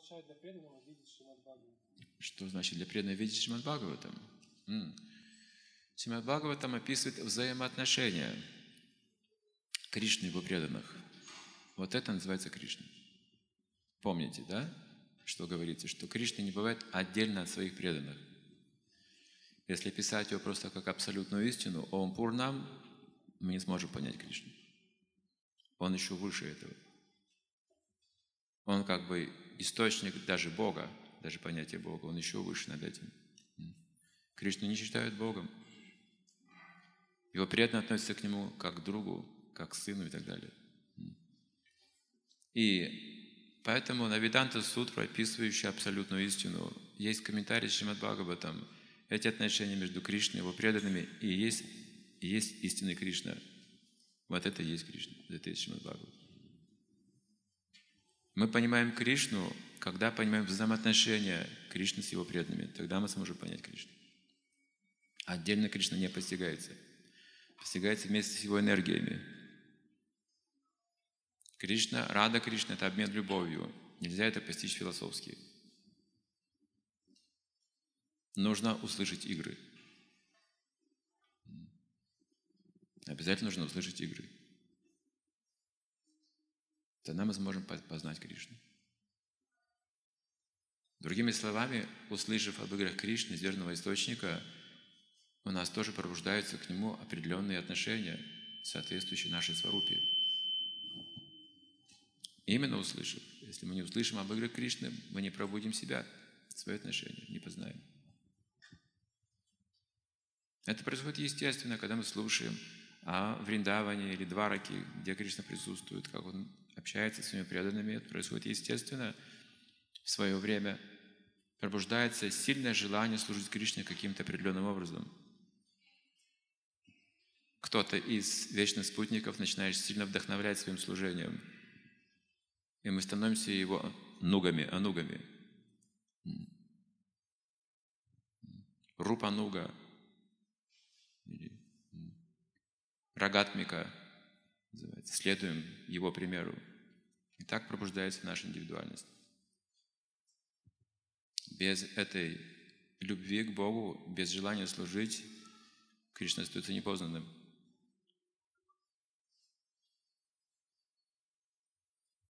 означает для преданного видеть Шримад Бхагаватам? Что значит для преданного видеть Шримад Бхагаватам? Шримад Бхагаватам описывает взаимоотношения Кришны и его преданных. Вот это называется Кришна. Помните, да, что говорится, что Кришна не бывает отдельно от своих преданных. Если писать его просто как абсолютную истину, Ом Пурнам, мы не сможем понять Кришну. Он еще выше этого. Он как бы источник даже Бога, даже понятие Бога, он еще выше над этим. Кришну не считают Богом. Его преданно относятся к нему как к другу, как к сыну и так далее. И поэтому на Веданта суд, прописывающий абсолютную истину, есть комментарий Шримад Бхагаватам. Эти отношения между Кришной и его преданными и есть, и есть истинный Кришна. Вот это и есть Кришна, это и есть Шримад Бхагаватам. Мы понимаем Кришну, когда понимаем взаимоотношения Кришны с его преданными. Тогда мы сможем понять Кришну. Отдельно Кришна не постигается. Постигается вместе с его энергиями. Кришна, Рада Кришна – это обмен любовью. Нельзя это постичь философски. Нужно услышать игры. Обязательно нужно услышать игры. Тогда мы сможем познать Кришну. Другими словами, услышав об играх Кришны, зерного источника, у нас тоже пробуждаются к нему определенные отношения, соответствующие нашей сварупе. Именно услышав. Если мы не услышим об играх Кришны, мы не пробудим себя, свои отношения, не познаем. Это происходит естественно, когда мы слушаем о Вриндаване или Двараке, где Кришна присутствует, как он общается с своими преданными. Это происходит естественно. В свое время пробуждается сильное желание служить Кришне каким-то определенным образом. Кто-то из вечных спутников начинает сильно вдохновлять своим служением. И мы становимся его нугами, анугами. Рупануга, Рагатмика называется. Следуем его примеру. Так пробуждается наша индивидуальность. Без этой любви к Богу, без желания служить, Кришна остается непознанным.